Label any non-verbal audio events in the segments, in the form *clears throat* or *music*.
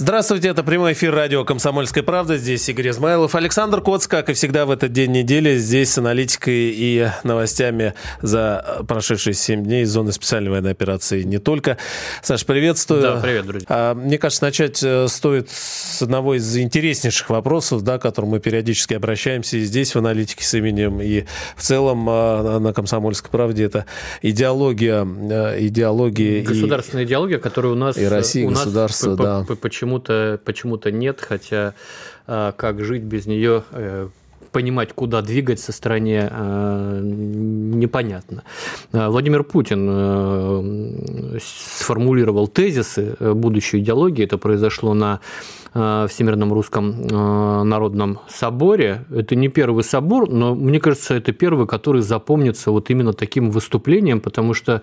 Здравствуйте, это прямой эфир радио «Комсомольская правда». Здесь Игорь Измайлов. Александр Коц, как и всегда в этот день недели, здесь с аналитикой и новостями за прошедшие 7 дней из зоны специальной военной операции не только. Саш, приветствую. Да, привет, друзья. А, мне кажется, начать э, стоит с одного из интереснейших вопросов, да, к которым мы периодически обращаемся и здесь в аналитике с именем, и в целом а, на «Комсомольской правде». Это идеология. Э, идеология Государственная и, идеология, которая у нас... И Россия, у государство, нас да. Почему почему-то почему нет, хотя а, как жить без нее, э, понимать, куда двигаться стране, а, непонятно. А, Владимир Путин э, сформулировал тезисы э, будущей идеологии. Это произошло на Всемирном русском народном соборе. Это не первый собор, но мне кажется, это первый, который запомнится вот именно таким выступлением, потому что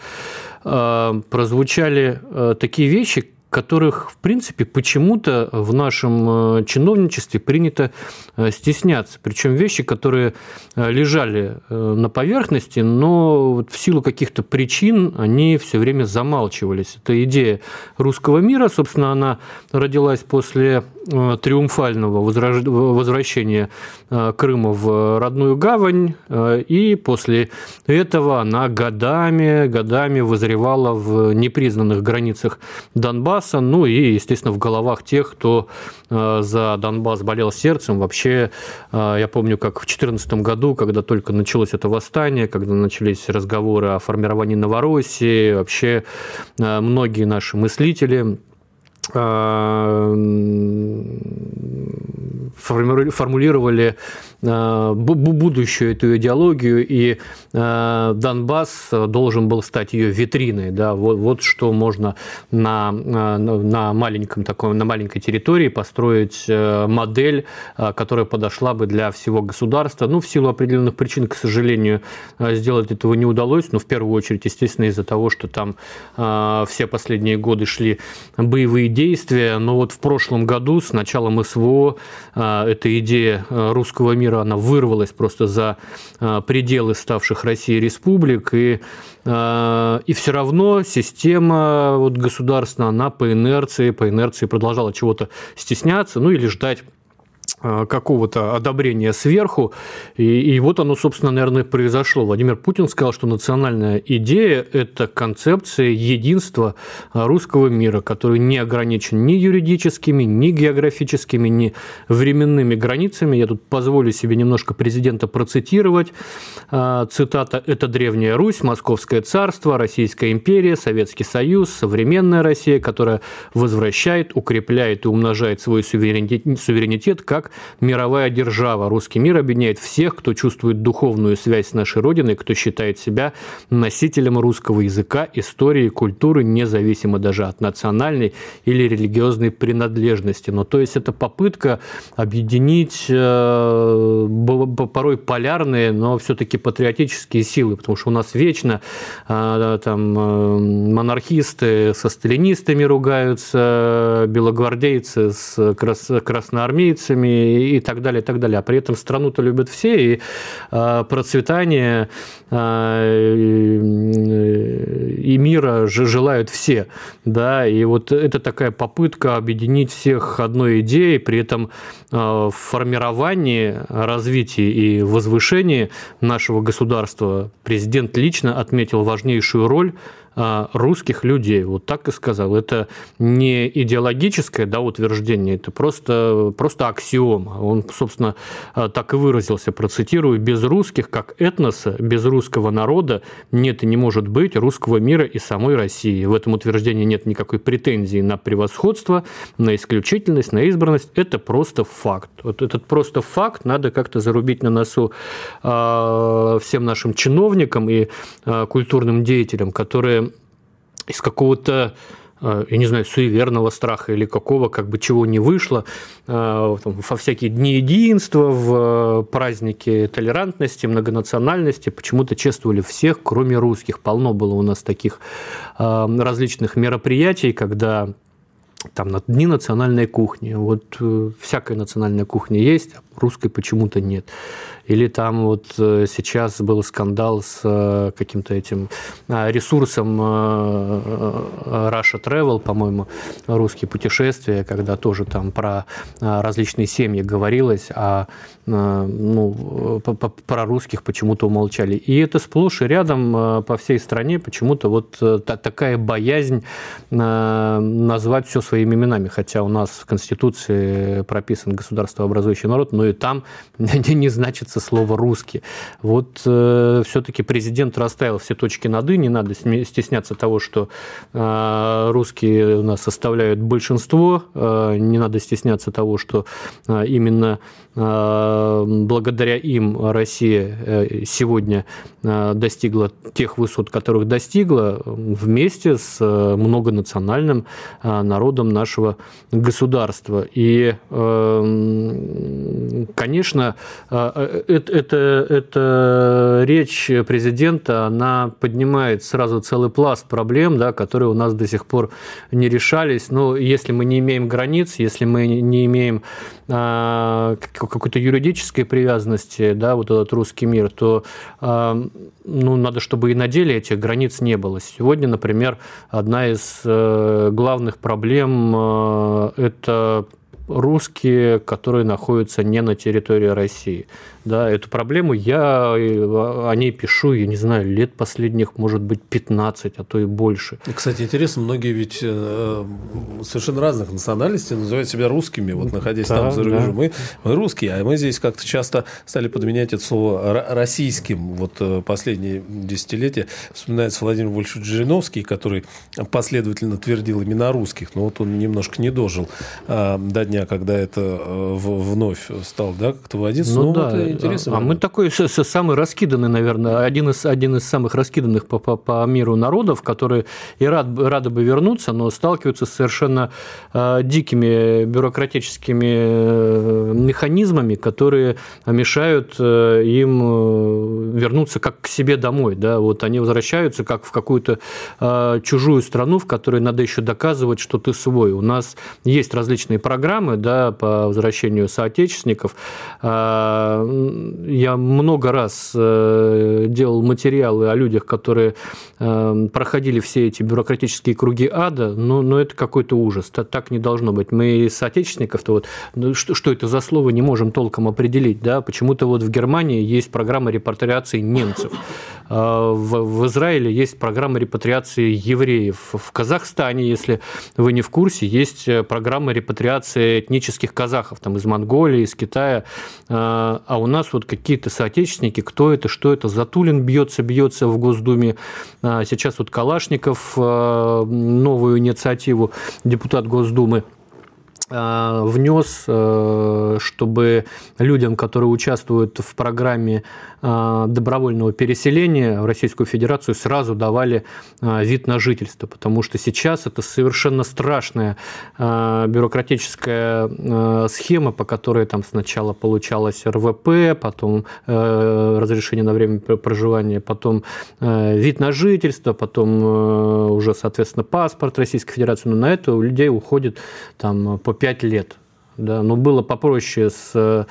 прозвучали такие вещи, которых, в принципе, почему-то в нашем э, чиновничестве принято э, стесняться. Причем вещи, которые э, лежали на поверхности, но в силу каких-то причин они все время замалчивались. Это идея русского мира, собственно, она родилась после триумфального возвращения Крыма в родную гавань, и после этого она годами, годами возревала в непризнанных границах Донбасса, Донбасса, ну и, естественно, в головах тех, кто э, за Донбасс болел сердцем. Вообще, э, я помню, как в 2014 году, когда только началось это восстание, когда начались разговоры о формировании Новороссии, вообще э, многие наши мыслители формулировали будущую эту идеологию, и э, Донбасс должен был стать ее витриной. Да? Вот, вот что можно на, э, на, маленьком таком, на маленькой территории построить модель, которая подошла бы для всего государства. Ну, в силу определенных причин, к сожалению, сделать этого не удалось, но в первую очередь, естественно, из-за того, что там все последние годы шли боевые действия. Но вот в прошлом году, с началом СВО, эта идея русского мира мира, она вырвалась просто за а, пределы ставших Россией республик, и, а, и все равно система вот, государственная, она по инерции, по инерции продолжала чего-то стесняться, ну или ждать какого-то одобрения сверху. И, и вот оно, собственно, наверное, произошло. Владимир Путин сказал, что национальная идея – это концепция единства русского мира, который не ограничен ни юридическими, ни географическими, ни временными границами. Я тут позволю себе немножко президента процитировать. Э, цитата «Это Древняя Русь, Московское царство, Российская империя, Советский Союз, современная Россия, которая возвращает, укрепляет и умножает свой суверенитет, суверенитет мировая держава. Русский мир объединяет всех, кто чувствует духовную связь с нашей Родиной, кто считает себя носителем русского языка, истории, культуры, независимо даже от национальной или религиозной принадлежности. Но то есть это попытка объединить э, порой полярные, но все-таки патриотические силы, потому что у нас вечно э, там э, монархисты со сталинистами ругаются, белогвардейцы с красноармейцами, и так далее, и так далее. А при этом страну-то любят все, и а, процветание а, и мира же желают все. Да? И вот это такая попытка объединить всех одной идеей, при этом а, в формировании, развитии и возвышении нашего государства президент лично отметил важнейшую роль русских людей. Вот так и сказал. Это не идеологическое да, утверждение, это просто, просто аксиома. Он, собственно, а, так и выразился, процитирую, «Без русских, как этноса, без русского народа нет и не может быть русского мира и самой России». В этом утверждении нет никакой претензии на превосходство, на исключительность, на избранность. Это просто факт. Вот этот просто факт надо как-то зарубить на носу а, всем нашим чиновникам и культурным деятелям, которые из какого-то э, я не знаю, суеверного страха или какого, как бы чего не вышло, э, во всякие дни единства, в праздники толерантности, многонациональности, почему-то чествовали всех, кроме русских. Полно было у нас таких э, различных мероприятий, когда там дни национальной кухни. Вот всякая национальная кухня есть, русской почему-то нет. Или там вот э, сейчас был скандал с э, каким-то этим э, ресурсом Russia Travel, по-моему, русские путешествия, когда тоже там про различные семьи говорилось, а ну, про русских почему-то умолчали. И это сплошь и рядом по всей стране почему-то вот такая боязнь назвать все своими именами, хотя у нас в Конституции прописан государствообразующий народ, но и там *laughs* не значится слово «русский». Вот э, все-таки президент расставил все точки над «и», не надо стесняться того, что э, русские у нас составляют большинство, э, не надо стесняться того, что э, именно э, благодаря им Россия э, сегодня э, достигла тех высот, которых достигла, вместе с э, многонациональным э, народом нашего государства. И, э, конечно, э, это, это, это речь президента, она поднимает сразу целый пласт проблем, да, которые у нас до сих пор не решались. Но если мы не имеем границ, если мы не имеем а, какой-то юридической привязанности, да, вот этот русский мир, то а, ну, надо, чтобы и на деле этих границ не было. Сегодня, например, одна из э, главных проблем э, – это русские, которые находятся не на территории России да, эту проблему я о ней пишу, я не знаю, лет последних, может быть, 15, а то и больше. Кстати, интересно, многие ведь э, совершенно разных национальностей называют себя русскими, вот находясь да, там за рубежом. Да. Мы, мы русские, а мы здесь как-то часто стали подменять это слово российским. Вот э, последние десятилетия вспоминается Владимир Вольфович Жириновский, который последовательно твердил именно русских, но вот он немножко не дожил э, до дня, когда это вновь стал да, как-то вводиться. Ну, ну да, вот интересно. А мы такой самый раскиданный, наверное, один из, один из самых раскиданных по, по, по миру народов, которые и рад, рады бы вернуться, но сталкиваются с совершенно э, дикими бюрократическими э, механизмами, которые мешают э, им э, вернуться как к себе домой. Да? Вот они возвращаются как в какую-то э, чужую страну, в которой надо еще доказывать, что ты свой. У нас есть различные программы да, по возвращению соотечественников. Э, я много раз э, делал материалы о людях, которые э, проходили все эти бюрократические круги ада, но, но это какой-то ужас. Так не должно быть. Мы соотечественников-то вот, ну, что, что это за слово, не можем толком определить. Да? Почему-то вот в Германии есть программа репатриации немцев. А в, в Израиле есть программа репатриации евреев. В Казахстане, если вы не в курсе, есть э, программа репатриации этнических казахов там, из Монголии, из Китая. А, а у нас вот какие-то соотечественники, кто это, что это, Затулин бьется, бьется в Госдуме. А сейчас вот Калашников новую инициативу, депутат Госдумы – внес, э, чтобы людям, которые участвуют в программе э, добровольного переселения в Российскую Федерацию, сразу давали вид на жительство, потому что сейчас это совершенно страшная бюрократическая схема, по которой там сначала получалось РВП, потом разрешение на время проживания, потом вид на жительство, потом уже, соответственно, паспорт Российской Федерации, но на это у людей уходит там по 5 лет. Да, но было попроще с Э,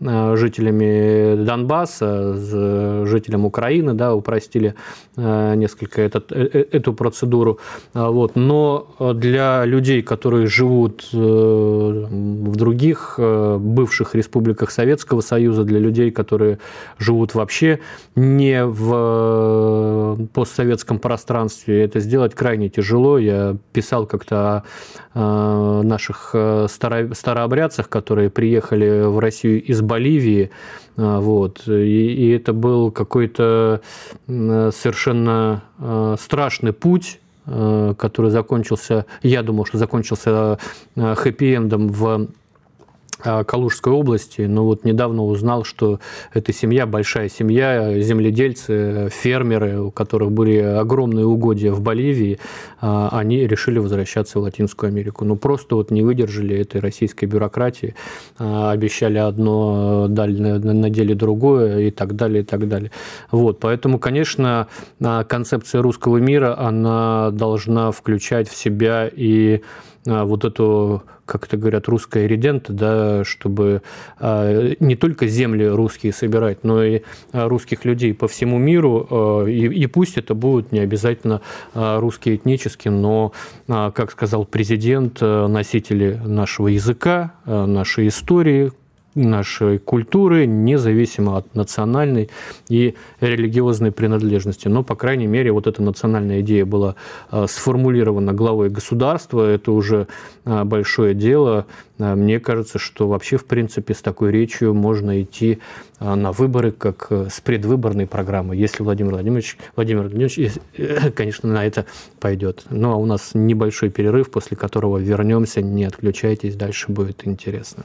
жителями Донбасса, с жителям Украины, да, упростили э, несколько этот, э, эту процедуру. А, вот. Но для людей, которые живут в других бывших республиках Советского Союза, для людей, которые живут вообще не в постсоветском пространстве, это сделать крайне тяжело. Я писал как-то о наших старообрядцах, которые приехали в Россию из Боливии, а, вот, и, это был какой-то совершенно а, страшный путь, а, который закончился, я думал, что закончился хэппи-эндом в Калужской области, но вот недавно узнал, что эта семья, большая семья, земледельцы, фермеры, у которых были огромные угодья в Боливии, э, они решили возвращаться в Латинскую Америку. Ну, просто вот не выдержали этой российской бюрократии, э, обещали одно, дали на деле другое и так далее, и так далее. Вот, поэтому, конечно, концепция русского мира, она должна включать в себя и вот эту как это говорят, русская редента, да, чтобы не только земли русские собирать, но и русских людей по всему миру. И, и пусть это будут не обязательно русские этнические, но, как сказал президент, носители нашего языка, нашей истории, нашей культуры, независимо от национальной и религиозной принадлежности. Но, по крайней мере, вот эта национальная идея была а, сформулирована главой государства. Это уже а, большое дело. А, мне кажется, что вообще, в принципе, с такой речью можно идти на выборы, как э, с предвыборной программой, если Владимир Владимирович, Владимир Владимирович, э, конечно, на это пойдет. Ну, а у нас небольшой перерыв, после которого вернемся. Не отключайтесь, дальше будет интересно.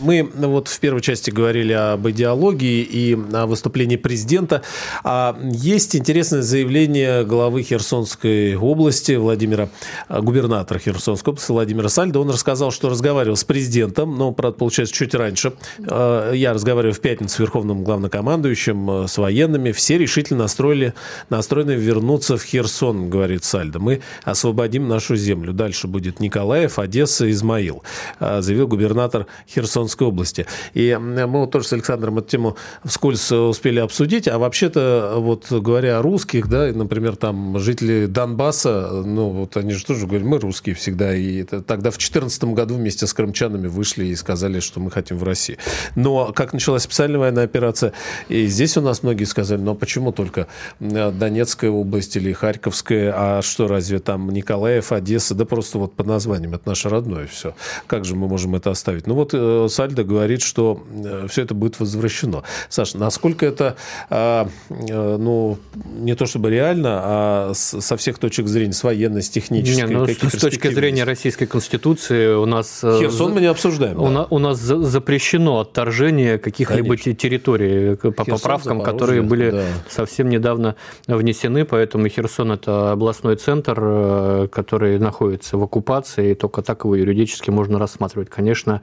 Мы вот в первой части говорили об идеологии и о выступлении президента. А есть интересное заявление главы Херсонской области Владимира, э, губернатора Херсонской области Владимира Сальда. Он рассказал, что разговаривал с президентом, но, правда, получается, чуть раньше. Э, я разговаривал в пятницу с верховным главнокомандующим, э, с военными. Все решительно настроили, настроены вернуться в Херсон, говорит Сальдо. Мы освободим нашу землю. Дальше будет Николаев, Одесса, Измаил, заявил губернатор Херсонской Херсонской области. И мы вот тоже с Александром эту тему вскользь успели обсудить. А вообще-то, вот говоря о русских, да, например, там жители Донбасса, ну, вот они же тоже говорят, мы русские всегда. И это, тогда в 2014 году вместе с крымчанами вышли и сказали, что мы хотим в России. Но как началась специальная военная операция, и здесь у нас многие сказали, ну, а почему только Донецкая область или Харьковская, а что, разве там Николаев, Одесса, да просто вот по названиям, это наше родное все. Как же мы можем это оставить? Ну, вот э, Сальдо говорит, что э, все это будет возвращено. Саша, насколько это, а, э, ну, не то чтобы реально, а со всех точек зрения, с военной, с технической? Не, ну, с, точки зрения Российской Конституции у нас... Э, Херсон мы не обсуждаем. У, да. у нас запрещено отторжение каких-либо территорий по Херсон, поправкам, которые были да. совсем недавно внесены, поэтому Херсон – это областной центр, который находится в оккупации, и только так его юридически можно рассматривать. Конечно,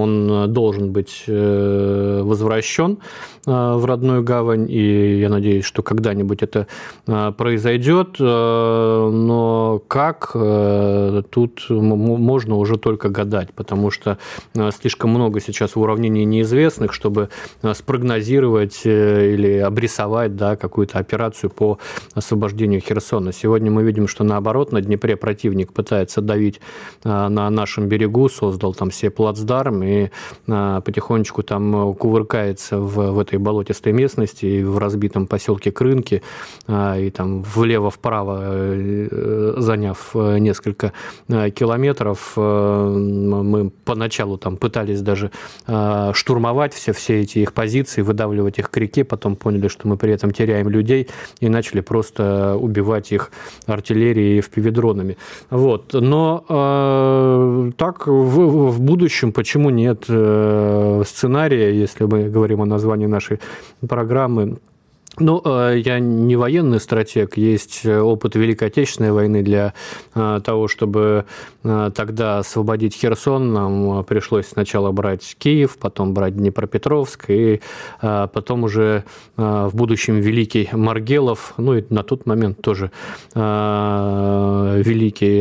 он э, должен быть э, возвращен э, в родную гавань, и я надеюсь, что когда-нибудь это произойдет, но как тут можно уже только гадать, потому что слишком много сейчас уравнений неизвестных, чтобы спрогнозировать или обрисовать да, какую-то операцию по освобождению Херсона. Сегодня мы видим, что наоборот, на Днепре противник пытается давить на нашем берегу, создал там все плацдарм, и а, потихонечку там кувыркается в, в этой болотистой местности, и в разбитом поселке Крынки, а, и там влево-вправо э, заняв э, несколько э, километров, мы поначалу там пытались даже а, штурмовать все, все эти их позиции, выдавливать их к реке, потом поняли, что мы при этом теряем людей, и начали просто убивать их артиллерией и впивидронами. Вот. Но э, так в, в будущем почему нет э, сценария, если мы говорим о названии нашей программы, ну, э, я не военный стратег, есть опыт Великой Отечественной войны для э, того, чтобы э, тогда освободить Херсон. Нам пришлось сначала брать Киев, потом брать Днепропетровск, и потом уже в будущем Великий Маргелов, ну и на тот момент тоже Великий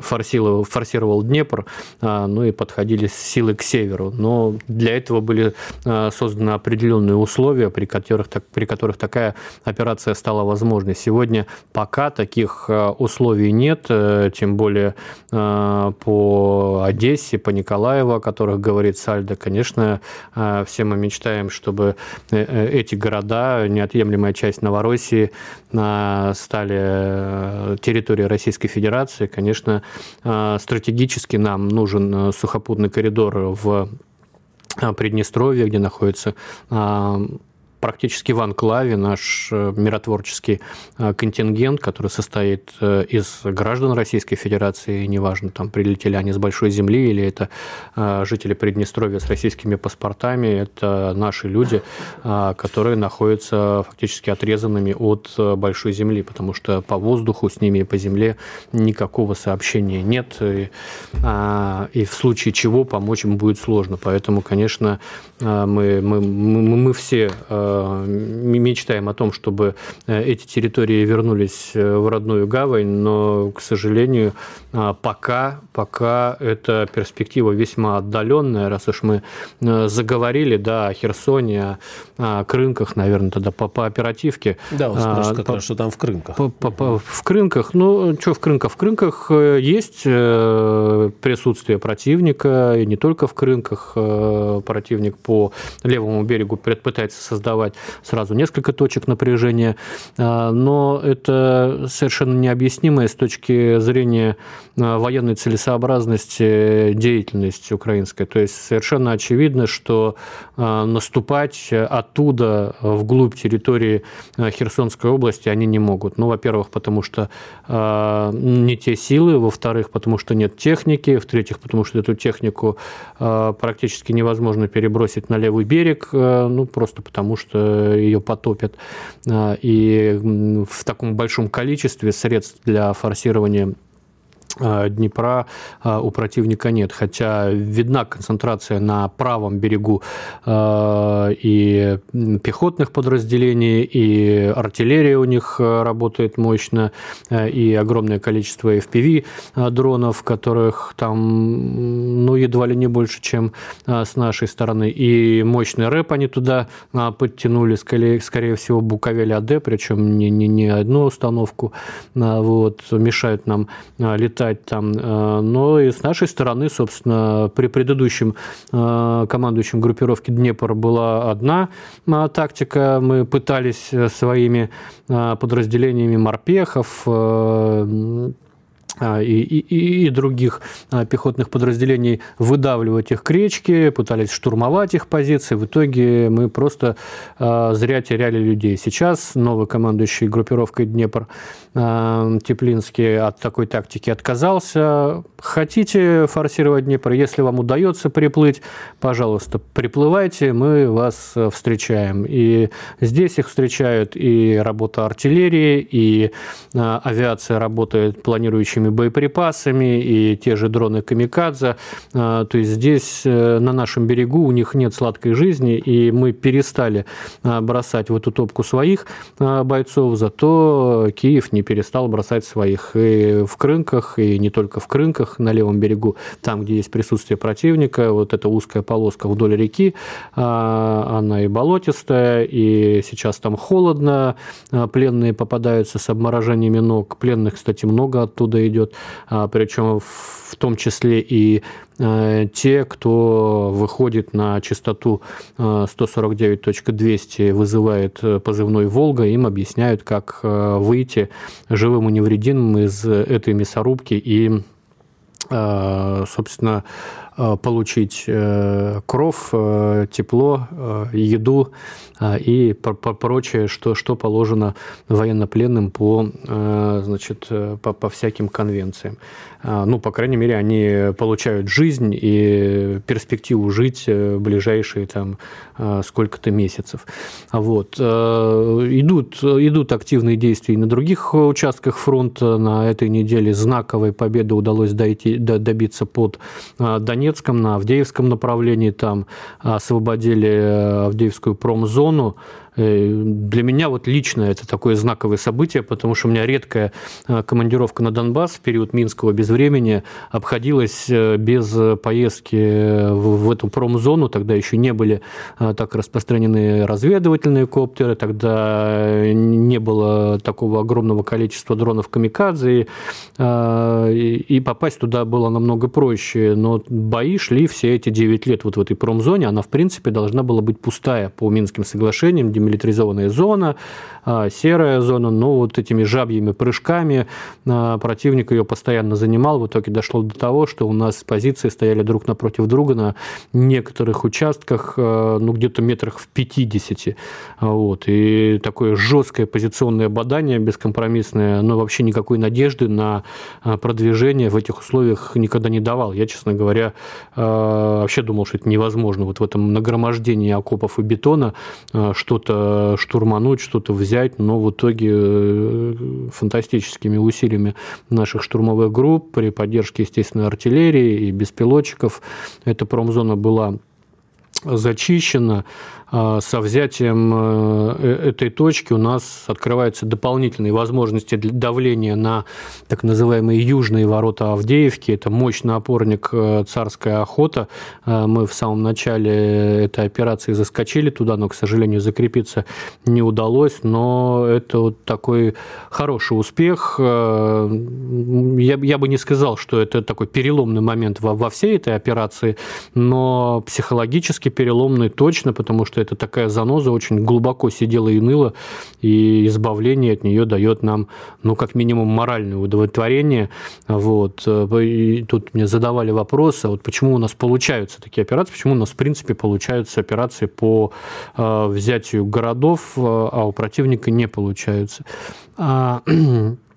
форсировал, форсировал Днепр, ну и подходили силы к северу. Но для этого были созданы определенные условия, при которых так при которых такая операция стала возможной. Сегодня пока таких э, условий нет, э, тем более э, по Одессе, по Николаеву, о которых говорит Сальдо. Конечно, все мы мечтаем, чтобы эти города, неотъемлемая часть Новороссии, стали территорией Российской Федерации. Конечно, стратегически нам нужен сухопутный коридор в Приднестровье, где находится практически в анклаве наш э, миротворческий э, контингент, который состоит э, из граждан Российской Федерации, неважно, там прилетели они с большой земли или это жители Приднестровья с российскими паспортами, это наши люди, которые находятся фактически отрезанными от большой земли, потому что по воздуху с ними и по земле никакого сообщения нет, и, и в случае чего помочь им будет сложно. Поэтому, конечно, мы, мы, мы, мы все мечтаем о том, чтобы э, эти территории вернулись э, в родную гавань, но, к сожалению, пока, пока эта перспектива весьма отдаленная, раз уж мы э, заговорили да, о Херсоне, о, Крынках, наверное, тогда по, по оперативке. Да, он спрашивает как по, раз, что там в Крынках. По, по, по, в Крынках, ну, что в Крынках? В Крынках есть присутствие противника, и не только в Крынках противник по левому берегу пытается создавать сразу несколько точек напряжения, а, но это совершенно необъяснимая с точки зрения а, военной целесообразности деятельности украинской. То есть совершенно очевидно, что а, наступать оттуда вглубь территории Херсонской области они не могут. Ну, во-первых, потому что не те силы, во-вторых, потому что нет техники, в-третьих, потому что эту технику практически невозможно перебросить на левый берег, ну, просто потому что ее потопят. И в таком большом количестве средств для форсирования Днепра а, у противника нет, хотя видна концентрация на правом берегу и пехотных подразделений, и артиллерия у них работает мощно, и огромное количество FPV дронов, которых там ну, едва ли не больше, чем с нашей стороны, и мощный рэп они туда подтянули, скорее, скорее всего, Буковель АД, причем не, не, не одну установку, вот, мешают нам летать летать там. Э, но и с нашей стороны, собственно, при предыдущем э, командующем группировки Днепр была одна э, тактика. Мы пытались своими подразделениями морпехов и, и, и других а, пехотных подразделений выдавливать их к речке, пытались штурмовать их позиции. В итоге мы просто а, зря теряли людей. Сейчас новый командующий группировкой Днепр Теплинский от такой тактики отказался. Хотите форсировать Днепр, если вам удается приплыть, пожалуйста, приплывайте, мы вас встречаем. И здесь их встречают и работа артиллерии, и авиация работает планирующими боеприпасами, и те же дроны «Камикадзе». А, то есть здесь, э, на нашем берегу, у них нет сладкой жизни, и мы перестали а, бросать в эту топку своих а, бойцов, зато Киев не перестал бросать своих и в Крынках, и не только в Крынках, на левом берегу, там, где есть присутствие противника, вот эта узкая полоска вдоль реки, она и болотистая, и сейчас там холодно, пленные попадаются с обморожениями ног, пленных, кстати, много оттуда идет, идет, а, причем в том числе и а, те, кто выходит на частоту 149.200, а, вызывает позывной «Волга», им объясняют, как выйти живым и невредимым из этой мясорубки и собственно, получить э, кров, э, тепло, э, еду и прочее, что, что положено военнопленным по, значит, по, по всяким конвенциям. Ну, по крайней мере, они получают жизнь и перспективу жить ближайшие там сколько-то месяцев. Вот. Идут, идут активные действия и на других участках фронта. На этой неделе знаковой победы удалось дойти, добиться под Донецком Донецком, на Авдеевском направлении, там освободили э, Авдеевскую промзону, для меня вот лично это такое знаковое событие, потому что у меня редкая э, командировка на Донбасс в период Минского безвремени обходилась э, без поездки в эту промзону. Тогда еще не были так распространены разведывательные коптеры, тогда не было такого огромного количества дронов камикадзе, и попасть туда было намного проще. Но бои шли все эти 9 лет вот в этой промзоне. Она, в принципе, должна была быть пустая по Минским соглашениям, демилитаризованная зона, а, серая зона, но вот этими жабьими прыжками а, противник ее постоянно занимал. В итоге дошло до того, что у нас позиции стояли друг напротив друга на некоторых участках, а, ну, где-то метрах в 50. Вот. И такое жесткое позиционное бадание бескомпромиссное, но вообще никакой надежды на продвижение в этих условиях никогда не давал. Я, честно говоря, вообще думал, что это невозможно. Вот в этом нагромождении окопов и бетона что-то штурмануть, что-то взять взять, но в итоге э, фантастическими усилиями наших штурмовых групп при поддержке, естественно, артиллерии и беспилотчиков эта промзона была зачищена. А, со взятием э, э, этой точки у нас открываются дополнительные возможности для давления на так называемые южные ворота Авдеевки. Это мощный опорник э, «Царская охота». Мы в самом начале этой операции заскочили туда, но, к сожалению, закрепиться не удалось. Но это вот такой хороший успех. Я, я бы не сказал, что это такой переломный момент во, во всей этой операции, но психологически переломный точно, потому что это такая заноза очень глубоко сидела и ныла, и избавление от нее дает нам, ну, как минимум, моральное удовлетворение. Вот. И тут мне задавали вопросы, вот почему у нас получаются такие операции, почему у нас, в принципе, получаются операции по э, взятию городов, а у противника не получаются. *clears throat*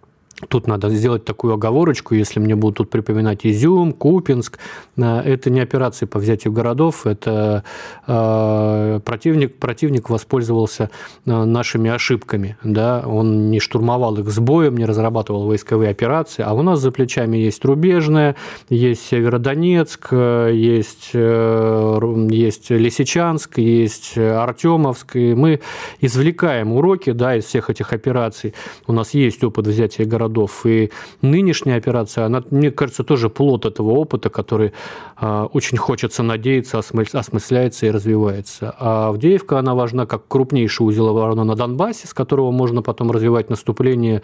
Тут надо сделать такую оговорочку, если мне будут тут припоминать Изюм, Купинск. Э, это не операции по взятию городов, это э, противник, противник воспользовался э, нашими ошибками. Да? Он не штурмовал их с боем, не разрабатывал войсковые операции, а у нас за плечами есть Рубежная, есть Северодонецк, есть, есть Лисичанск, есть Артемовск, и мы извлекаем уроки да, из всех этих операций. У нас есть опыт взятия городов городов. И нынешняя операция, она, мне кажется, тоже плод этого опыта, который а, очень хочется надеяться, осмысляется и развивается. А Авдеевка, она важна как крупнейший узел обороны на Донбассе, с которого можно потом развивать наступление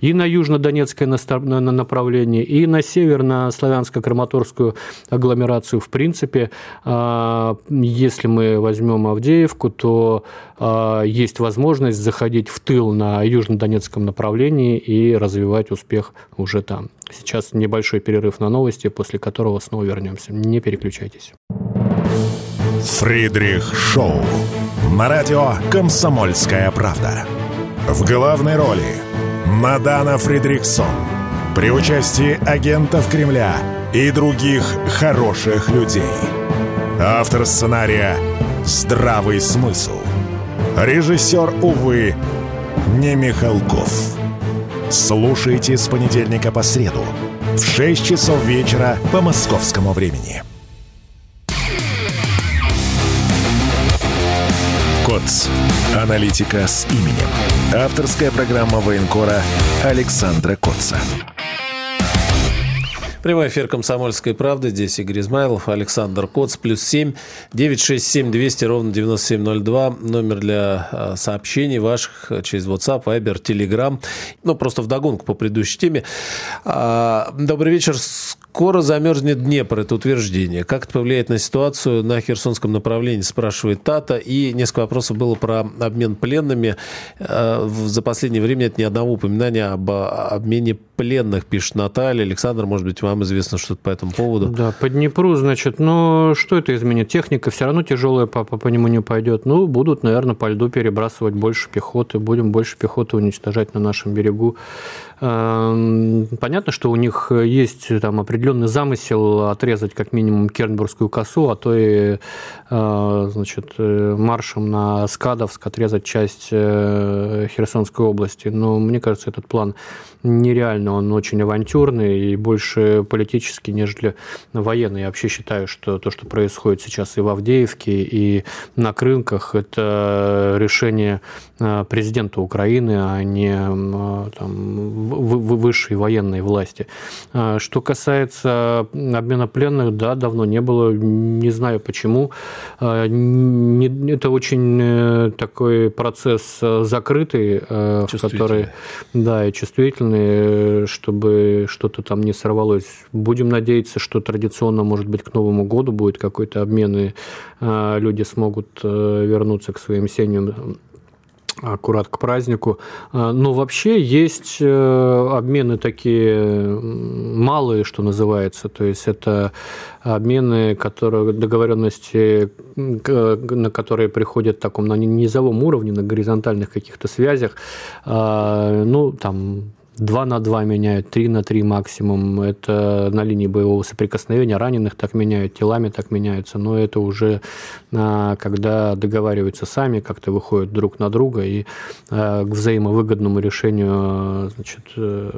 и на южно-донецкое направление, и на север, на славянско-краматорскую агломерацию. В принципе, а, если мы возьмем Авдеевку, то а, есть возможность заходить в тыл на южно-донецком направлении и развивать успех уже там. Сейчас небольшой перерыв на новости, после которого снова вернемся. Не переключайтесь. Фридрих Шоу. На радио «Комсомольская правда». В главной роли Мадана Фридриксон. При участии агентов Кремля и других хороших людей. Автор сценария «Здравый смысл». Режиссер, увы, не Михалков. Слушайте с понедельника по среду в 6 часов вечера по московскому времени. КОЦ. Аналитика с именем. Авторская программа военкора Александра Котца. Прямой эфир «Комсомольской правды». Здесь Игорь Измайлов, Александр Коц. Плюс семь девять шесть семь двести ровно девяносто семь ноль два. Номер для а, сообщений ваших через WhatsApp, Viber, Telegram. Ну, просто вдогонку по предыдущей теме. А, добрый вечер. Скоро замерзнет Днепр, это утверждение. Как это повлияет на ситуацию на Херсонском направлении, спрашивает Тата. И несколько вопросов было про обмен пленными. А, за последнее время нет ни одного упоминания об обмене пленных, пишет Наталья. Александр, может быть, вам известно что-то по этому поводу? Да, по Днепру, значит, ну, что это изменит? Техника все равно тяжелая по, по, по нему не пойдет. Ну, будут, наверное, по льду перебрасывать больше пехоты, будем больше пехоты уничтожать на нашем берегу. Понятно, что у них есть там определенный замысел отрезать как минимум Кернбургскую косу, а то и э, значит, э, маршем на Скадовск отрезать часть э, Херсонской области. Но мне кажется, этот план нереально, он очень авантюрный и больше политический, нежели военный. Я вообще считаю, что то, что происходит сейчас и в Авдеевке, и на Крынках, это решение президента Украины, а не там, высшей военной власти. А, что касается обмена пленных, да, давно не было, не знаю почему. А, это очень э, такой процесс э, закрытый, э, в который, да, и чувствительный, чтобы что-то там не сорвалось. Будем надеяться, что традиционно, может быть, к Новому году будет какой-то обмен, и люди смогут вернуться к своим семьям аккурат к празднику. А, но вообще есть э, обмены такие малые, что называется. То есть это обмены, которые, договоренности, на которые приходят таком на низовом уровне, на горизонтальных каких-то связях. А, ну, там 2 на 2 меняют, 3 на 3 максимум. Это на линии боевого соприкосновения раненых так меняют, телами так меняются. Но это уже а, когда договариваются сами, как-то выходят друг на друга и а, к взаимовыгодному решению, значит, э,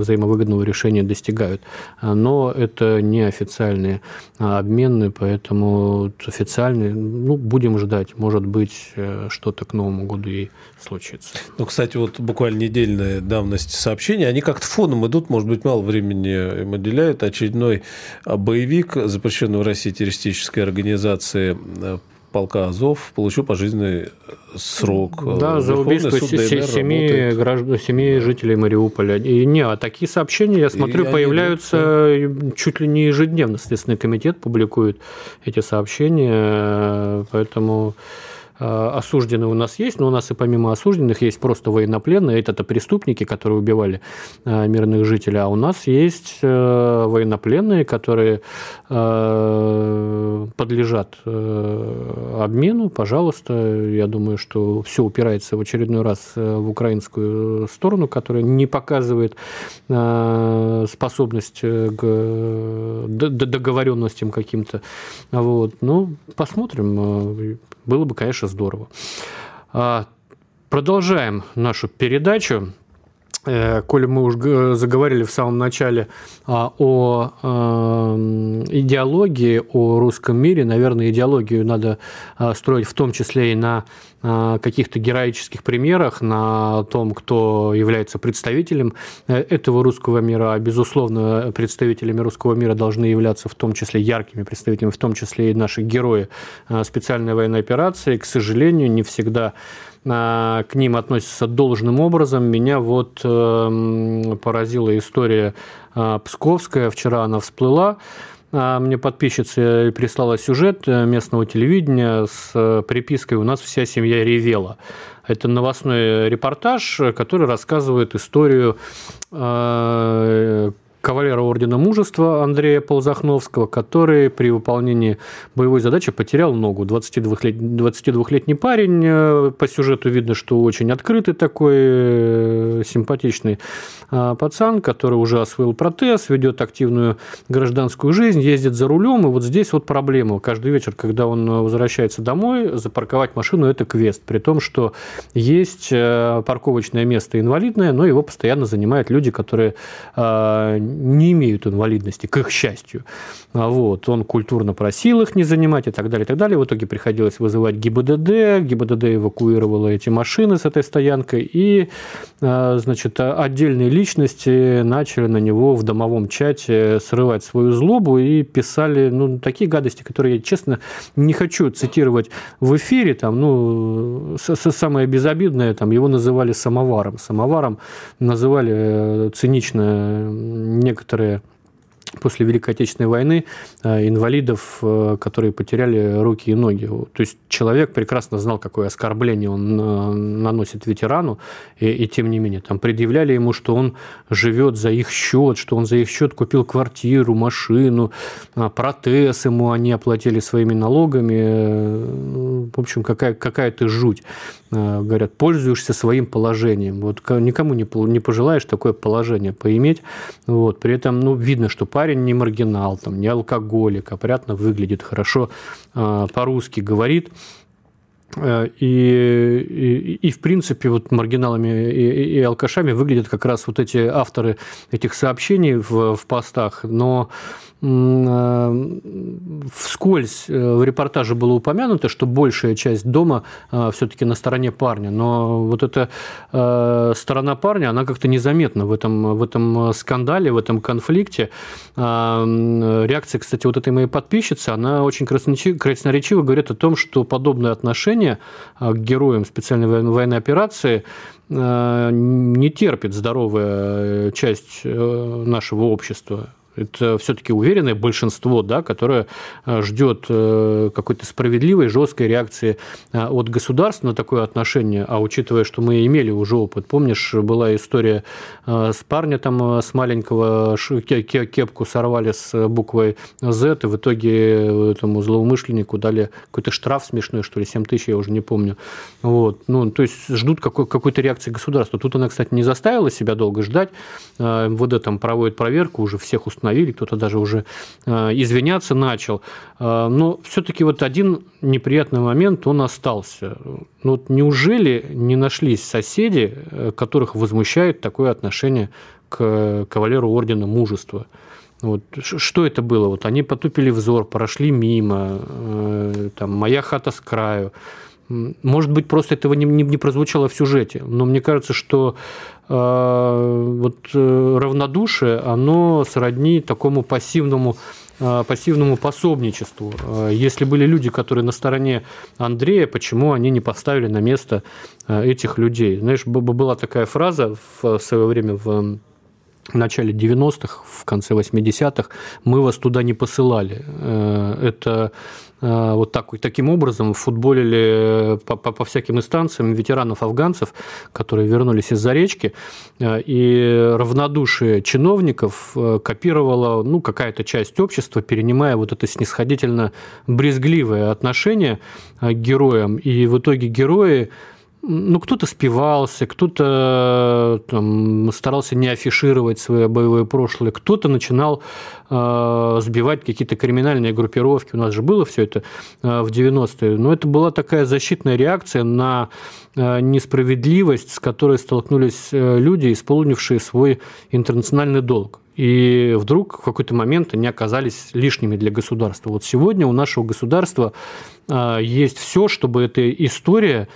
взаимовыгодного решения достигают. Но это не официальные обмены, поэтому официальные, ну, будем ждать. Может быть, э, что-то к Новому году и случится. Ну, кстати, вот буквально недельная давность сообщения, они как-то фоном идут, может быть, мало времени им уделяют. Очередной боевик, запрещенный в России террористической организации э, полка Азов получил пожизненный срок. Да, за убийство семи, граждан, семи жителей Мариуполя. И не, а такие сообщения, я смотрю, и появляются они... чуть ли не ежедневно. Следственный комитет публикует эти сообщения, поэтому Э, осужденные у нас есть, но у нас и помимо осужденных есть просто военнопленные, это-то преступники, которые убивали э, мирных жителей, а у нас есть э, военнопленные, которые подлежат обмену, пожалуйста, я думаю, что все упирается в очередной раз в украинскую сторону, которая не показывает способность к договоренностям каким-то. Вот. Ну, посмотрим. Было бы, конечно, здорово. А, продолжаем нашу передачу. Э, коли мы уже заговорили в самом начале а, о э, идеологии, о русском мире, наверное, идеологию надо а, строить в том числе и на а, каких-то героических примерах, на том, кто является представителем э, этого русского мира. Безусловно, представителями русского мира должны являться в том числе яркими представителями, в том числе и наши герои специальной военной операции. К сожалению, не всегда к ним относятся должным образом. Меня вот эм, поразила история э, Псковская. Вчера она всплыла. А, мне подписчица прислала сюжет э, местного телевидения с э, припиской «У нас вся семья ревела». Это новостной репортаж, который рассказывает историю кавалера Ордена Мужества Андрея Ползахновского, который при выполнении боевой задачи потерял ногу. 22-летний 22 парень, э, по сюжету видно, что очень открытый такой, э, симпатичный а, пацан, который уже освоил протез, ведет активную гражданскую жизнь, ездит за рулем, и вот здесь вот проблема. Каждый вечер, когда он возвращается домой, запарковать машину – это квест, при том, что есть э, парковочное место инвалидное, но его постоянно занимают люди, которые не имеют инвалидности, к их счастью. А вот. Он культурно просил их не занимать и так далее, и так далее. В итоге приходилось вызывать ГИБДД. ГИБДД эвакуировала эти машины с этой стоянкой. И, а, значит, отдельные личности начали на него в домовом чате срывать свою злобу и писали ну, такие гадости, которые я, честно, не хочу цитировать в эфире. Там, ну, самое безобидное, там, его называли самоваром. Самоваром называли э, цинично некоторые после Великой Отечественной войны э, инвалидов, э, которые потеряли руки и ноги. То есть человек прекрасно знал, какое оскорбление он э, наносит ветерану, и, и тем не менее там предъявляли ему, что он живет за их счет, что он за их счет купил квартиру, машину, протез ему они оплатили своими налогами. В общем, какая, какая-то жуть. Говорят, пользуешься своим положением. Вот никому не, не пожелаешь такое положение поиметь. Вот. При этом ну, видно, что парень не маргинал, там, не алкоголик, опрятно выглядит, хорошо э, по-русски говорит. Э, и, и, и, в принципе, вот маргиналами и, и алкашами выглядят как раз вот эти авторы этих сообщений в, в постах. Но Э, вскользь э, в репортаже было упомянуто, что большая часть дома все-таки на стороне парня, но вот эта сторона парня, она как-то незаметна в этом, в этом скандале, в этом конфликте. Реакция, кстати, вот этой моей подписчицы, она очень красноречиво говорит о том, что подобное отношение к героям специальной военной операции не терпит здоровая часть нашего общества Это все-таки уверенное большинство, да, которое э, ждет э, какой-то справедливой, жесткой реакции э, от государства на такое отношение. А учитывая, что мы имели уже опыт, помнишь, была история с парня там с маленького кепку сорвали с буквой Z, и в итоге этому злоумышленнику дали какой-то штраф смешной, что ли, 7 тысяч, я уже не помню. Вот. Ну, то есть ждут какой- какой-то реакции государства. Тут она, кстати, не заставила себя долго ждать. МВД там проводит проверку, уже всех установили, кто-то даже уже э, извиняться начал. Э, но все-таки вот один неприятный момент, он остался. Ну, вот неужели не нашлись соседи, э, которых возмущает такое отношение к кавалеру Ордена Мужества? Вот, что это было? Вот они потупили взор, прошли мимо, там, моя хата с краю. Может быть, просто этого не, не, не прозвучало в сюжете, но мне кажется, что э, вот э, равнодушие, оно сродни такому пассивному э, пассивному пособничеству. Э, если были люди, которые на стороне Андрея, почему они не поставили на место этих людей? Знаешь, была такая фраза в свое время в в начале 90-х, в конце 80-х, мы вас туда не посылали. Это Э, вот так, таким образом футболили по, по, по всяким инстанциям ветеранов-афганцев, которые вернулись из-за речки, э, и равнодушие чиновников э, копировала ну, какая-то часть общества, перенимая вот это снисходительно брезгливое отношение к героям, и в итоге герои ну, кто-то спивался, кто-то там, старался не афишировать свое боевое прошлое, кто-то начинал э, сбивать какие-то криминальные группировки. У нас же было все это э, в 90-е. Но это была такая защитная реакция на э, несправедливость, с которой столкнулись э, люди, исполнившие свой интернациональный долг. И вдруг в какой-то момент они оказались лишними для государства. Вот сегодня у нашего государства э, есть все, чтобы эта история Э,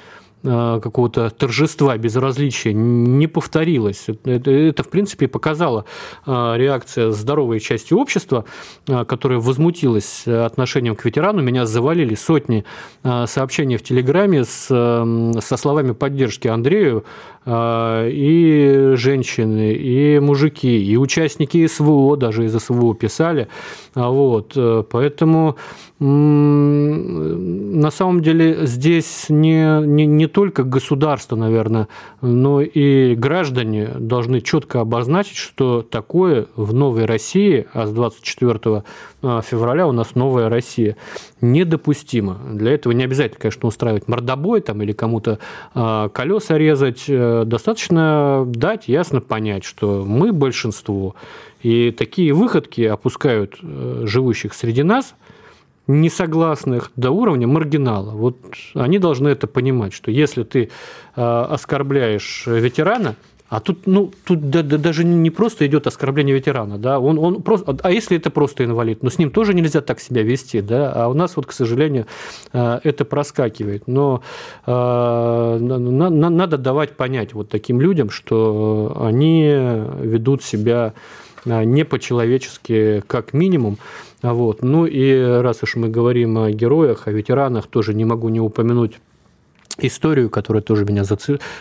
какого-то торжества, безразличия не повторилось. Это, это, в принципе, показала э, реакция здоровой части общества, э, которая возмутилась отношением к ветерану. Меня завалили сотни сообщений в Телеграме с, со словами поддержки Андрею и женщины, и мужики, и участники СВО, даже из СВО писали. Вот. Поэтому на самом деле здесь не, не, не только государство, наверное, но и граждане должны четко обозначить, что такое в новой России, а с 24 а, февраля у нас новая Россия, недопустимо. Для этого не обязательно, конечно, устраивать мордобой там, или кому-то а, колеса резать. Э, достаточно дать ясно понять, что мы большинство, и такие выходки опускают э, живущих среди нас – несогласных до уровня маргинала. Вот они должны это понимать, что если ты э, оскорбляешь ветерана, а тут, ну, тут да, да, даже не просто идет оскорбление ветерана, да, он, он просто, а если это просто инвалид, ну, с ним тоже нельзя так себя вести, да, а у нас вот, к сожалению, э, это проскакивает. Но э, надо давать понять вот таким людям, что они ведут себя не по-человечески, как минимум, вот. Ну и раз уж мы говорим о героях, о ветеранах, тоже не могу не упомянуть историю, которая тоже меня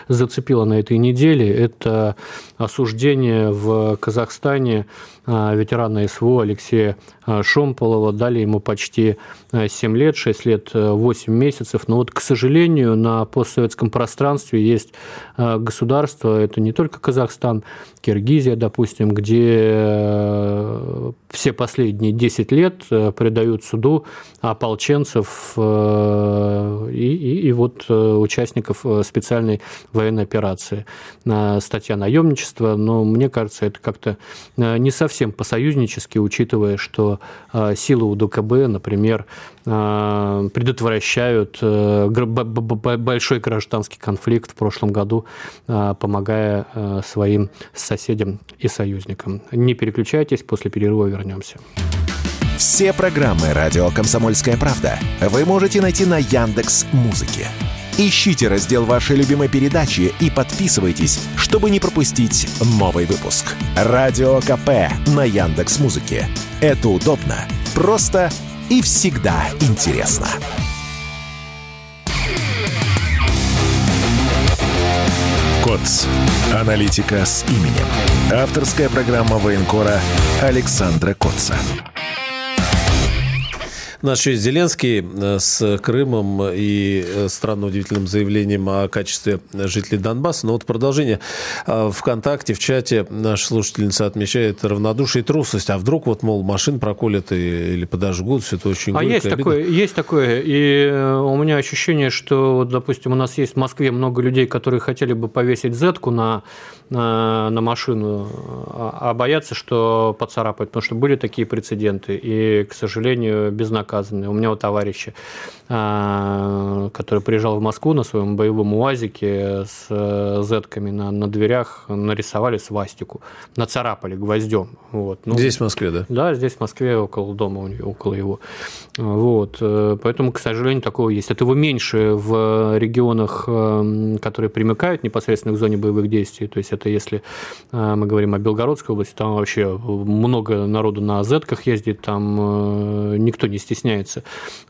зацепила на этой неделе. Это осуждение в Казахстане а, ветерана СВО Алексея а, Шомполова. Дали ему почти 7 лет, 6 лет 8 месяцев. Но вот, к сожалению, на постсоветском пространстве есть государства, это не только Казахстан, Киргизия, допустим, где все последние 10 лет предают суду ополченцев и, и, и вот участников специальной военной операции. Статья наемничества, но мне кажется, это как-то не совсем по-союзнически, учитывая, что силы УДКБ, например, предотвращают большой гражданский конфликт в прошлом году, помогая своим соседям и союзникам. Не переключайтесь, после перерыва вернемся. Все программы радио Комсомольская правда вы можете найти на Яндекс Музыке. Ищите раздел вашей любимой передачи и подписывайтесь, чтобы не пропустить новый выпуск. Радио КП на Яндекс Музыке. Это удобно, просто и всегда интересно. КОЦ. Аналитика с именем. Авторская программа военкора Александра Котца. Наш еще Зеленский э, с Крымом и э, странно удивительным заявлением о качестве жителей Донбасса. Но вот продолжение. Э, Вконтакте, в чате наша слушательница отмечает равнодушие и трусость. А вдруг вот, мол, машин проколят или подожгут, все это очень А есть такое, есть такое. И у меня ощущение, что, допустим, у нас есть в Москве много людей, которые хотели бы повесить зетку на на, на машину, а, а боятся, что поцарапают, потому что были такие прецеденты, и, к сожалению, безнаказанные. У меня у товарища, который приезжал в Москву на своем боевом УАЗике с э, зетками на, на дверях, нарисовали свастику, нацарапали гвоздем. Вот. Ну, здесь в Москве, да? Да, здесь в Москве, около дома, около его. Вот. Э, поэтому, к сожалению, такого есть. Этого меньше в регионах, э, которые примыкают непосредственно к зоне боевых действий, то есть это если э, мы говорим о Белгородской области, там вообще много народу на зетках ездит, там э, никто не стесняется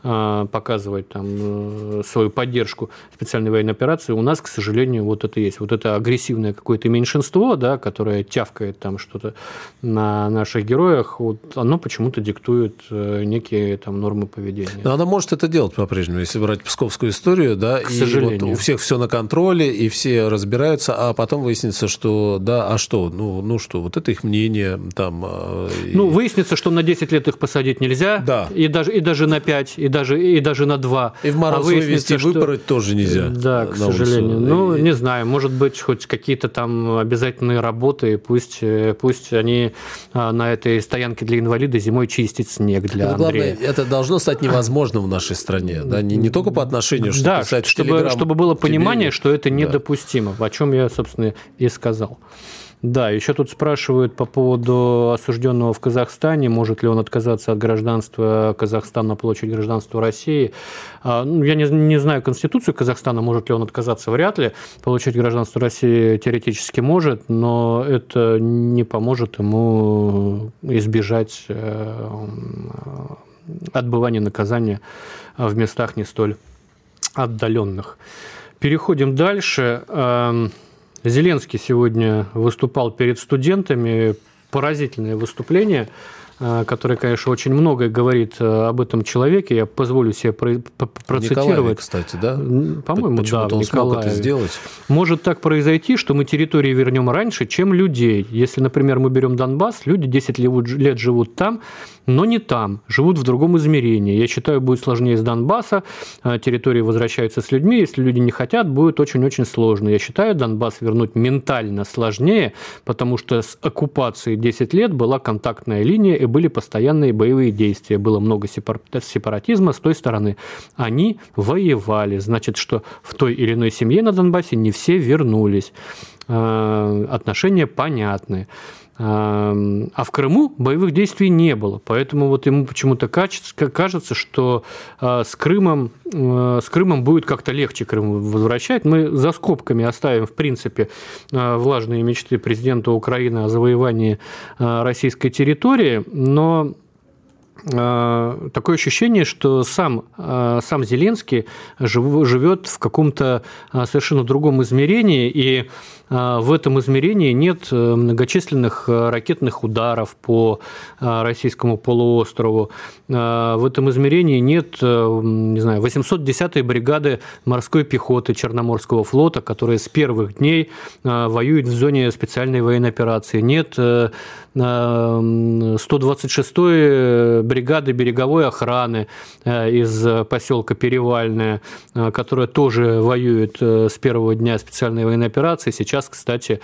э, показывать там свою поддержку специальной военной операции. У нас, к сожалению, вот это есть. Вот это агрессивное какое-то меньшинство, да, которое тявкает там что-то на наших героях, вот оно почему-то диктует некие там нормы поведения. Но она может это делать по-прежнему, если брать псковскую историю, да, к и сожалению. вот у всех все на контроле, и все разбираются, а потом выяснится, что да, а что, ну, ну что, вот это их мнение там. А, ну, выяснится, что на 10 лет их посадить нельзя, да. и, даже, и даже на 5, и даже, и даже на 2. И в мороз а вывести, что... выпороть тоже нельзя. Да, к сожалению. Улицу. Ну, и... не знаю, может быть, хоть какие-то там обязательные работы, пусть, э, пусть они а, на этой стоянке для инвалида зимой чистят снег для это Андрея. Главное, это должно стать невозможным в нашей стране, да, не, не только по отношению, что да, писать чтобы, чтобы было понимание, что это недопустимо, да. о чем я, собственно, и сказал. Да, еще тут спрашивают по поводу осужденного в Казахстане, может ли он отказаться от гражданства Казахстана, получить гражданство России. А, ну, я не, не знаю Конституцию Казахстана, может ли он отказаться, вряд ли. Получить гражданство России теоретически может, но это не поможет ему избежать э, отбывания наказания в местах не столь отдаленных. Переходим дальше. Зеленский сегодня выступал перед студентами. Поразительное выступление, э, которое, конечно, очень многое говорит э, об этом человеке. Я позволю себе процитировать. Николаеве, кстати, да? По-моему, да, он смог это сделать. Может так произойти, что мы территории вернем раньше, чем людей. Если, например, мы берем Донбасс, люди 10 лет живут там, но не там, живут в другом измерении. Я считаю, будет сложнее с Донбасса, а, территории возвращаются с людьми, если люди не хотят, будет очень-очень сложно. Я считаю, Донбасс вернуть ментально сложнее, потому что с оккупацией 10 лет была контактная линия и были постоянные боевые действия, было много сепаратизма с той стороны. Они воевали, значит, что в той или иной семье на Донбассе не все вернулись. А, отношения понятны. А в Крыму боевых действий не было, поэтому вот ему почему-то кажется, что а, с Крымом, а, с Крымом будет как-то легче Крым возвращать. Мы за скобками оставим, в принципе, а, влажные мечты президента Украины о завоевании российской территории, но такое ощущение, что сам, сам Зеленский живет в каком-то совершенно другом измерении, и в этом измерении нет э, многочисленных э, ракетных ударов по э, российскому полуострову. В этом измерении нет, не знаю, 810-й бригады морской пехоты Черноморского флота, которая с первых дней воюет в зоне специальной военной операции. Нет 126-й бригады береговой охраны из поселка Перевальная, которая тоже воюет с первого дня специальной военной операции. Сейчас кстати,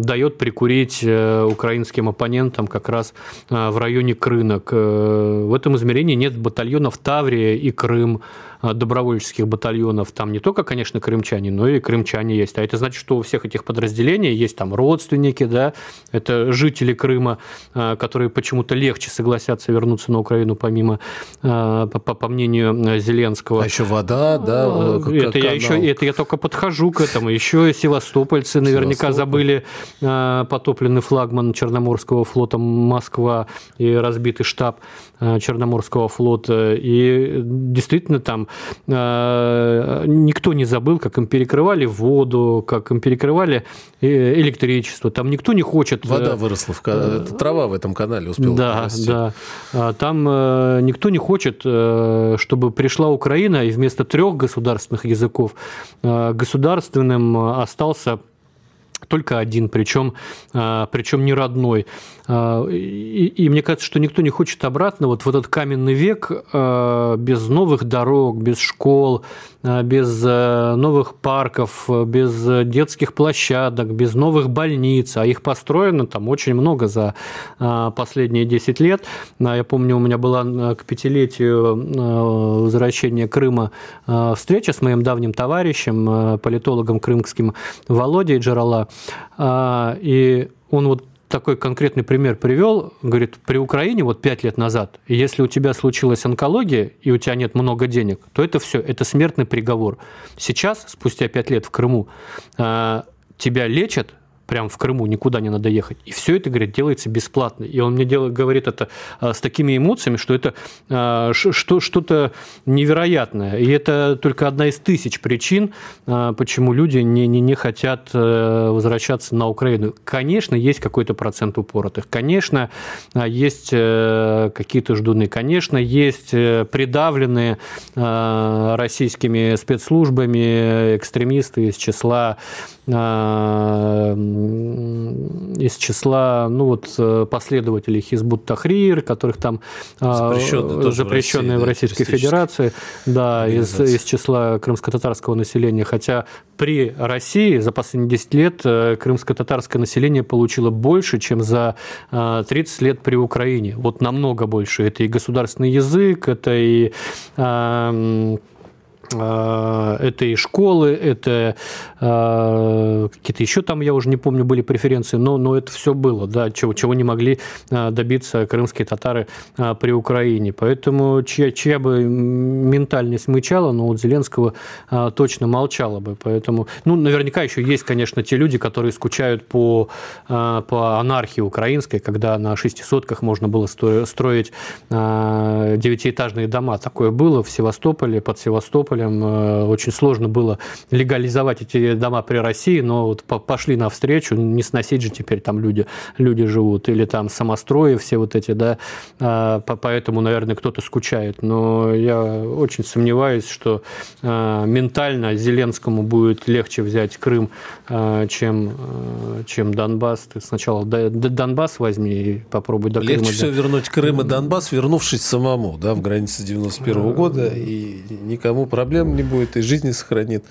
дает прикурить э, украинским оппонентам как раз э, в районе Крынок. Э, в этом измерении нет батальонов Таврия и Крым. Э, добровольческих батальонов, там не только, конечно, крымчане, но и крымчане есть. А это значит, что у всех этих подразделений есть там родственники, да, это жители Крыма, э, которые почему-то легче согласятся вернуться на Украину, помимо, э, по, по мнению Зеленского. А еще вода, да? Это я, еще, это я только подхожу к этому. Еще севастопольцы наверняка забыли потопленный флагман Черноморского флота Москва и разбитый штаб Черноморского флота. И действительно там никто не забыл, как им перекрывали воду, как им перекрывали электричество. Там никто не хочет... Вода выросла, в... трава в этом канале успела Да, расти. да. А там никто не хочет, чтобы пришла Украина, и вместо трех государственных языков государственным остался только один, причем, а, причем не родной. А, и, и мне кажется, что никто не хочет обратно вот в этот каменный век а, без новых дорог, без школ, без новых парков, без детских площадок, без новых больниц, а их построено там очень много за последние 10 лет. Я помню, у меня была к пятилетию возвращения Крыма встреча с моим давним товарищем, политологом крымским Володей Джарала, а, и он вот такой конкретный пример привел, говорит, при Украине вот пять лет назад, если у тебя случилась онкология и у тебя нет много денег, то это все, это смертный приговор. Сейчас, спустя пять лет в Крыму, а, тебя лечат, прямо в Крыму, никуда не надо ехать. И все это, говорит, делается бесплатно. И он мне делает, говорит это а, с такими эмоциями, что это а, что, что-то невероятное. И это только одна из тысяч причин, а, почему люди не, не, не хотят э, возвращаться на Украину. Конечно, есть какой-то процент упоротых. Конечно, есть э, какие-то ждуны. Конечно, есть э, придавленные российскими спецслужбами экстремисты из числа из числа ну, вот, э, последователей Хизбут Тахрир, которых там а, запрещенные, запрещенные в, России, в Российской Федерации, да, из, из числа крымско-татарского населения. Хотя при России за последние 10 лет э, крымско-татарское население получило больше, чем за 30 э, лет при Украине. Вот намного больше. Это и государственный язык, это и а, это и школы, это а, какие-то еще там, я уже не помню, были преференции, но, но это все было, да, чего, чего не могли а, добиться крымские татары при Украине. Поэтому чья, чья бы ментальность мычала, но вот Зеленского точно молчала бы. Поэтому, ну, наверняка еще есть, конечно, те люди, которые скучают по, по анархии украинской, когда на шестисотках можно было строить девятиэтажные дома. Такое было в Севастополе, под Севастополем Ковалем. Э, очень сложно было легализовать эти дома при России, но вот пошли навстречу, не сносить же теперь там люди, люди живут, или там самострои все вот эти, да, а, поэтому, наверное, кто-то скучает. Но я очень сомневаюсь, что э, ментально Зеленскому будет легче взять Крым, э, чем, чем Донбасс. Ты сначала Донбасс возьми и попробуй до Крыма. Легче всего вернуть Крым и Донбасс, вернувшись самому, да, в границе 91 -го года, и никому проблем проблем не будет, и жизни сохранит.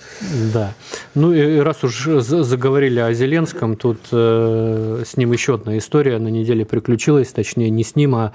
Да. Ну и раз уж заговорили о Зеленском, тут э, с ним еще одна история на неделе приключилась, точнее не с ним, а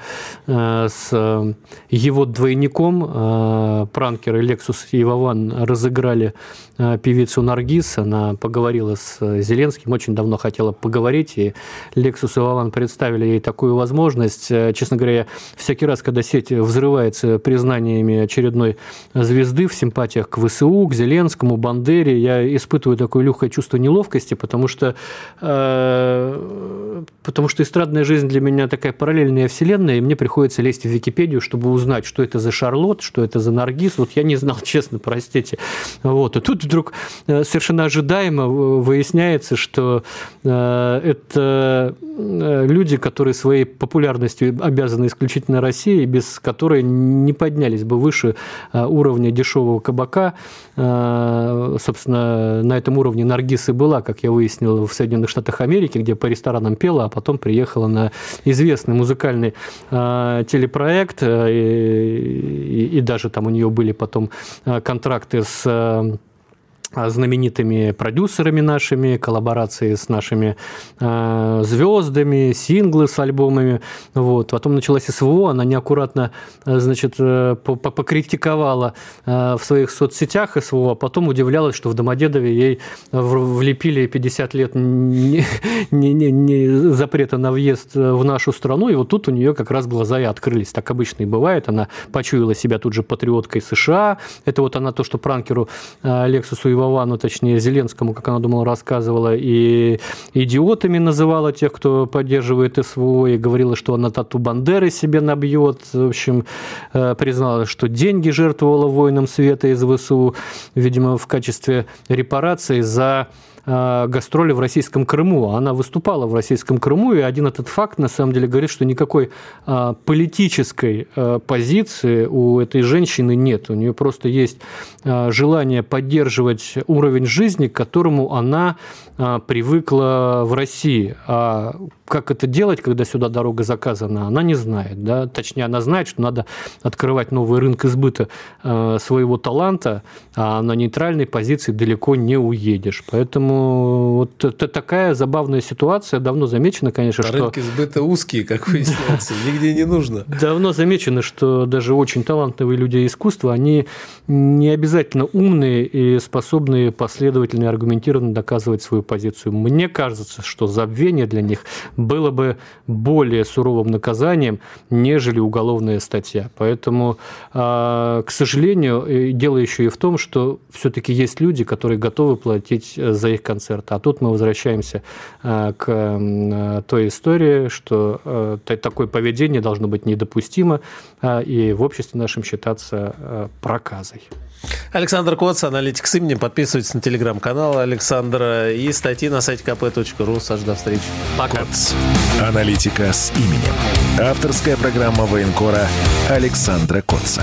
э, с его двойником. Э, пранкеры Lexus и Вован разыграли э, певицу Наргиз, она поговорила с Зеленским, очень давно хотела поговорить, и Lexus и Вован представили ей такую возможность. Э, честно говоря, всякий раз, когда сеть взрывается признаниями очередной звезды в симпатиях к ВСУ, к Зеленскому, Бандере. Я испытываю такое легкое чувство неловкости, потому что, э, потому что эстрадная жизнь для меня такая параллельная вселенная, и мне приходится лезть в Википедию, чтобы узнать, что это за Шарлот, что это за Наргиз. Вот я не знал, *laughs* честно, простите. Вот. И тут вдруг э, совершенно ожидаемо выясняется, что э, это э, люди, которые своей популярностью обязаны исключительно России, без которой не поднялись бы выше э, уровня дешевого кабака. Э, собственно, на этом уровне Наргиз и была, как я выяснил, в Соединенных Штатах Америки, где по ресторанам пела, а потом приехала на известный музыкальный э, телепроект, э, и, и, даже там у нее были потом контракты с знаменитыми продюсерами нашими, коллаборации с нашими э, звездами, синглы с альбомами. Вот. Потом началась СВО, она неаккуратно э, значит, э, покритиковала э, в своих соцсетях СВО, а потом удивлялась, что в Домодедове ей влепили 50 лет не, не, не, не запрета на въезд в нашу страну, и вот тут у нее как раз глаза и открылись. Так обычно и бывает. Она почуяла себя тут же патриоткой США. Это вот она то, что пранкеру Лексусу и Вовану, точнее Зеленскому, как она думала, рассказывала, и идиотами называла тех, кто поддерживает СВО, и говорила, что она тату Бандеры себе набьет. В общем, э, признала, что деньги жертвовала воинам света из ВСУ, видимо, в качестве репарации за гастроли в российском Крыму. Она выступала в российском Крыму, и один этот факт, на самом деле, говорит, что никакой э, политической э, позиции у этой женщины нет. У нее просто есть желание поддерживать уровень жизни, к которому она привыкла в России. А как это делать, когда сюда дорога заказана, она не знает. Да? Точнее, она знает, что надо открывать новый рынок избыта э, своего таланта, а на нейтральной позиции далеко не уедешь. Поэтому вот это такая забавная ситуация. Давно замечено, конечно, а что... Рынки сбыта узкие, как выясняется, *laughs* нигде не нужно. Давно замечено, что даже очень талантливые люди искусства, они не обязательно умные и способные последовательно и аргументированно доказывать свою позицию. Мне кажется, что забвение для них было бы более суровым наказанием, нежели уголовная статья. Поэтому, а, к сожалению, дело еще и в том, что все-таки есть люди, которые готовы платить э, за их концерты. А тут мы возвращаемся а, к той истории, что э, такое поведение должно быть недопустимо а, и в обществе нашем считаться э, проказой. Александр Коц, аналитик с именем. Подписывайтесь на телеграм-канал Александра и статьи на сайте kp.ru. Саш, до встречи. Пока. Коц. Аналитика с именем. Авторская программа военкора Александра Котца.